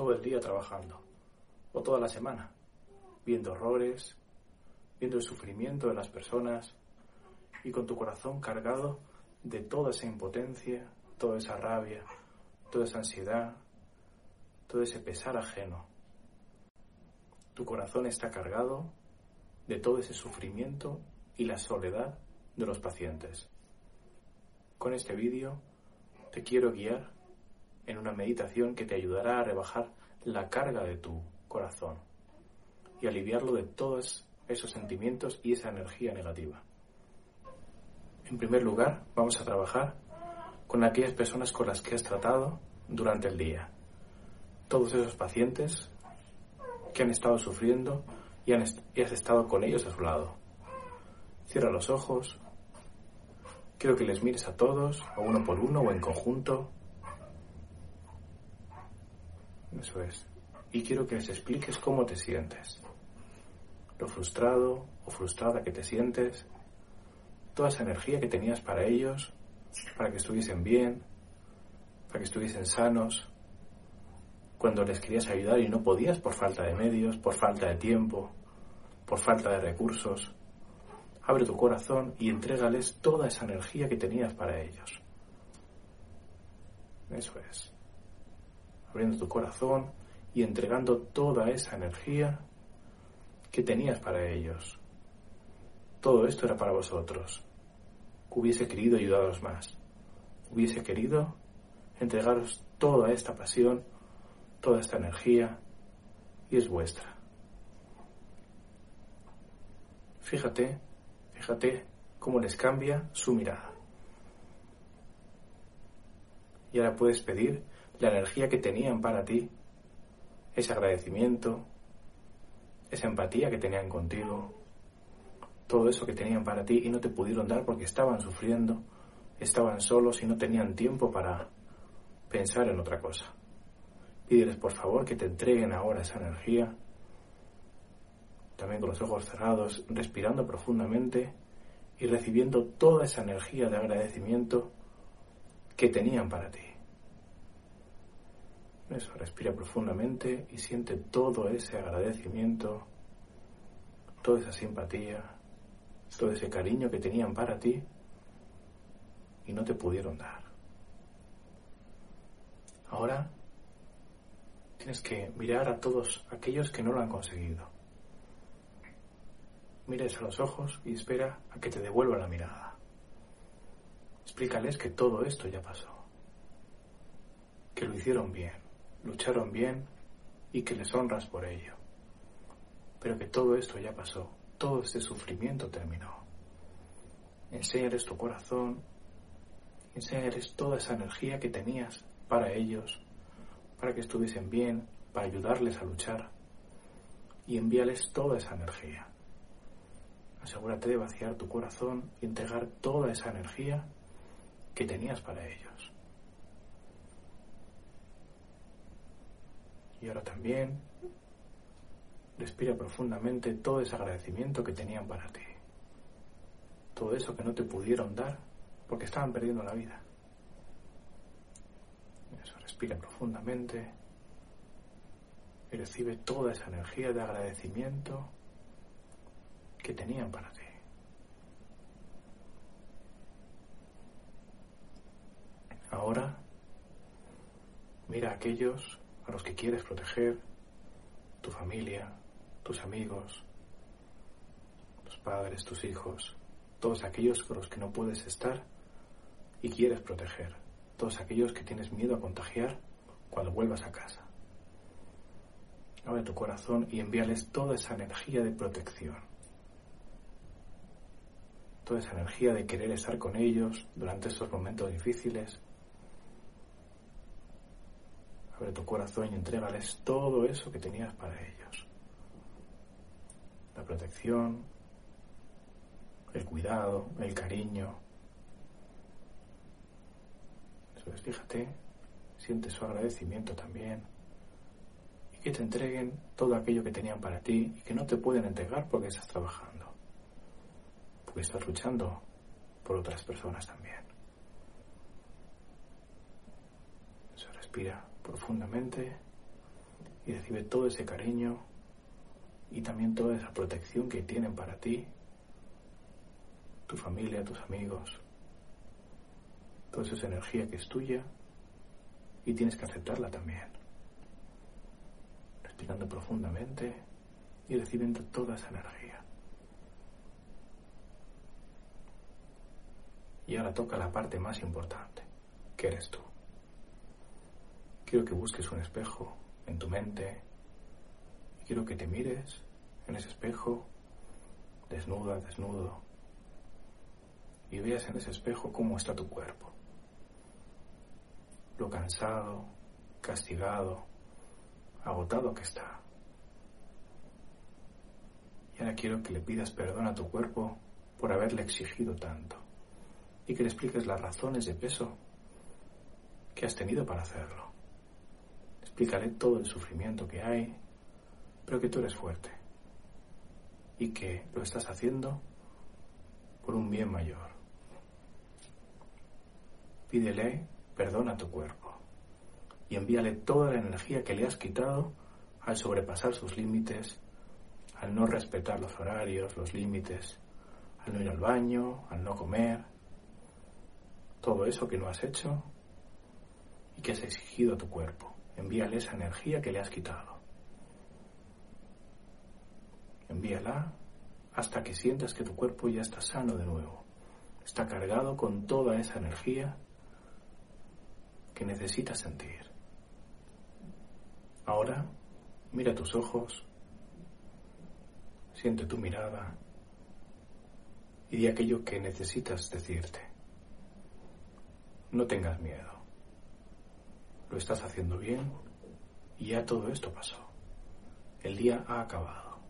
Todo el día trabajando, o toda la semana, viendo horrores, viendo el sufrimiento de las personas y con tu corazón cargado de toda esa impotencia, toda esa rabia, toda esa ansiedad, todo ese pesar ajeno. Tu corazón está cargado de todo ese sufrimiento y la soledad de los pacientes. Con este vídeo te quiero guiar en una meditación que te ayudará a rebajar la carga de tu corazón y aliviarlo de todos esos sentimientos y esa energía negativa. En primer lugar, vamos a trabajar con aquellas personas con las que has tratado durante el día. Todos esos pacientes que han estado sufriendo y, has estado con ellos a su lado. Cierra los ojos. Quiero que les mires a todos, a uno por uno o en conjunto. Eso es. Y quiero que les expliques cómo te sientes. Lo frustrado o frustrada que te sientes. Toda esa energía que tenías para ellos, para que estuviesen bien, para que estuviesen sanos. Cuando les querías ayudar y no podías por falta de medios, por falta de tiempo, por falta de recursos. Abre tu corazón y entrégales toda esa energía que tenías para ellos. Eso es abriendo tu corazón y entregando toda esa energía que tenías para ellos. Todo esto era para vosotros. Hubiese querido ayudaros más. Hubiese querido entregaros toda esta pasión, toda esta energía, y es vuestra. Fíjate, fíjate cómo les cambia su mirada. Y ahora puedes pedir la energía que tenían para ti, ese agradecimiento, esa empatía que tenían contigo, todo eso que tenían para ti y no te pudieron dar porque estaban sufriendo, estaban solos y no tenían tiempo para pensar en otra cosa. Pídeles por favor que te entreguen ahora esa energía, también con los ojos cerrados, respirando profundamente y recibiendo toda esa energía de agradecimiento que tenían para ti. Eso, respira profundamente y siente todo ese agradecimiento, toda esa simpatía, todo ese cariño que tenían para ti y no te pudieron dar. Ahora tienes que mirar a todos aquellos que no lo han conseguido. Mires a los ojos y espera a que te devuelva la mirada. Explícales que todo esto ya pasó, que lo hicieron bien lucharon bien y que les honras por ello. Pero que todo esto ya pasó, todo este sufrimiento terminó. Enséñales tu corazón, enséñales toda esa energía que tenías para ellos, para que estuviesen bien, para ayudarles a luchar, y envíales toda esa energía. Asegúrate de vaciar tu corazón y entregar toda esa energía que tenías para ellos. Y ahora también respira profundamente todo ese agradecimiento que tenían para ti. Todo eso que no te pudieron dar porque estaban perdiendo la vida. Eso, respira profundamente y recibe toda esa energía de agradecimiento que tenían para ti. Ahora mira a aquellos a los que quieres proteger, tu familia, tus amigos, tus padres, tus hijos, todos aquellos con los que no puedes estar y quieres proteger, todos aquellos que tienes miedo a contagiar cuando vuelvas a casa. Abre tu corazón y envíales toda esa energía de protección. toda esa energía de querer estar con ellos durante estos momentos difíciles. Abre tu corazón y entrégales todo eso que tenías para ellos. La protección, el cuidado, el cariño. Eso es, fíjate, siente su agradecimiento también. Y que te entreguen todo aquello que tenían para ti y que no te pueden entregar porque estás trabajando. Porque estás luchando por otras personas también. Se respira profundamente y recibe todo ese cariño y también toda esa protección que tienen para ti tu familia, tus amigos, toda esa energía que es tuya y tienes que aceptarla también. Respirando profundamente y recibiendo toda esa energía. Y ahora toca la parte más importante, que eres tú. Quiero que busques un espejo en tu mente. Quiero que te mires en ese espejo, desnuda, desnudo, y veas en ese espejo cómo está tu cuerpo. Lo cansado, castigado, agotado que está. Y ahora quiero que le pidas perdón a tu cuerpo por haberle exigido tanto y que le expliques las razones de peso que has tenido para hacerlo. Explícale todo el sufrimiento que hay, pero que tú eres fuerte y que lo estás haciendo por un bien mayor. Pídele perdón a tu cuerpo y envíale toda la energía que le has quitado al sobrepasar sus límites, al no respetar los horarios, los límites, al no ir al baño, al no comer, todo eso que no has hecho y que has exigido a tu cuerpo. Envíale esa energía que le has quitado. Envíala hasta que sientas que tu cuerpo ya está sano de nuevo. Está cargado con toda esa energía que necesitas sentir. Ahora, mira tus ojos, siente tu mirada y di aquello que necesitas decirte. No tengas miedo. Lo estás haciendo bien y ya todo esto pasó. El día ha acabado.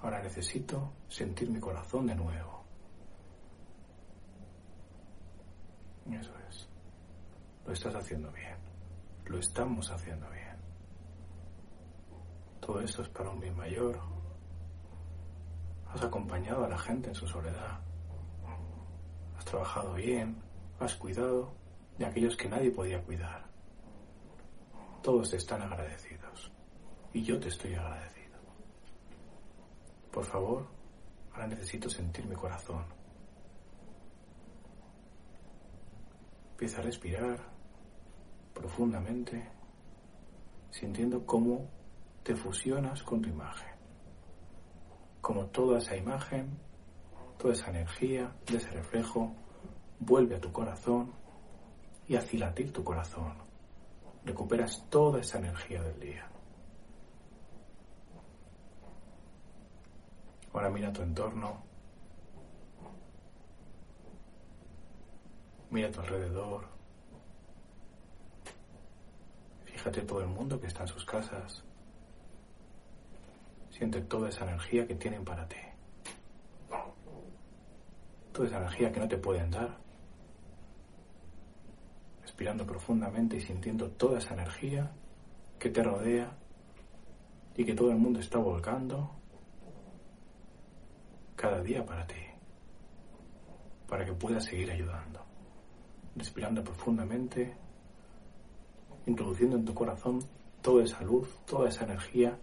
Ahora necesito sentir mi corazón de nuevo. Eso es. Lo estás haciendo bien. Lo estamos haciendo bien. Todo esto es para un bien mayor. Has acompañado a la gente en su soledad. Has trabajado bien. Has cuidado de aquellos que nadie podía cuidar. Todos están agradecidos. Y yo te estoy agradecido. Por favor, ahora necesito sentir mi corazón Empieza a respirar profundamente, sintiendo cómo te fusionas con tu imagen. Como toda esa imagen, toda esa energía de ese reflejo vuelve a tu corazón y hace latir tu corazón. Recuperas toda esa energía del día. Ahora mira tu entorno Mira a tu alrededor. Fíjate todo el mundo que está en sus casas. Siente toda esa energía que tienen para ti. Toda esa energía que no te pueden dar. Respirando profundamente y sintiendo toda esa energía que te rodea y que todo el mundo está volcando cada día para ti, para que puedas seguir ayudando respirando profundamente, introduciendo en tu corazón toda esa luz, toda esa energía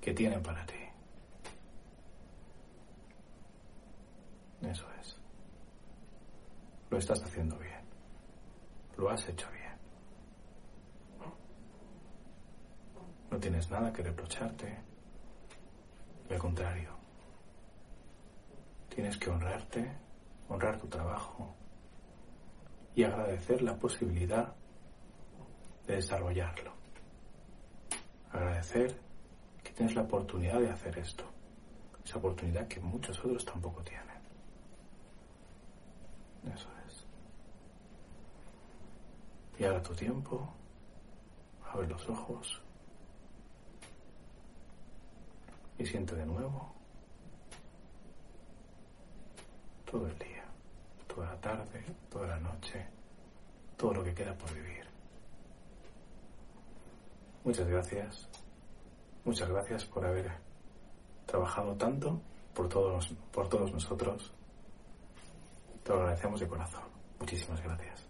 que tienen para ti. Eso es. Lo estás haciendo bien. Lo has hecho bien. No tienes nada que reprocharte. Al contrario. Tienes que honrarte, honrar tu trabajo, y agradecer la posibilidad de desarrollarlo. Agradecer que tienes la oportunidad de hacer esto, esa oportunidad que muchos otros tampoco tienen. Eso es. Y ahora tu tiempo, abre los ojos y siente de nuevo todo el día, toda la tarde, toda la noche, todo lo que queda por vivir. Muchas gracias, muchas gracias por haber trabajado tanto por todos, por todos nosotros. Te lo agradecemos de corazón. Muchísimas gracias.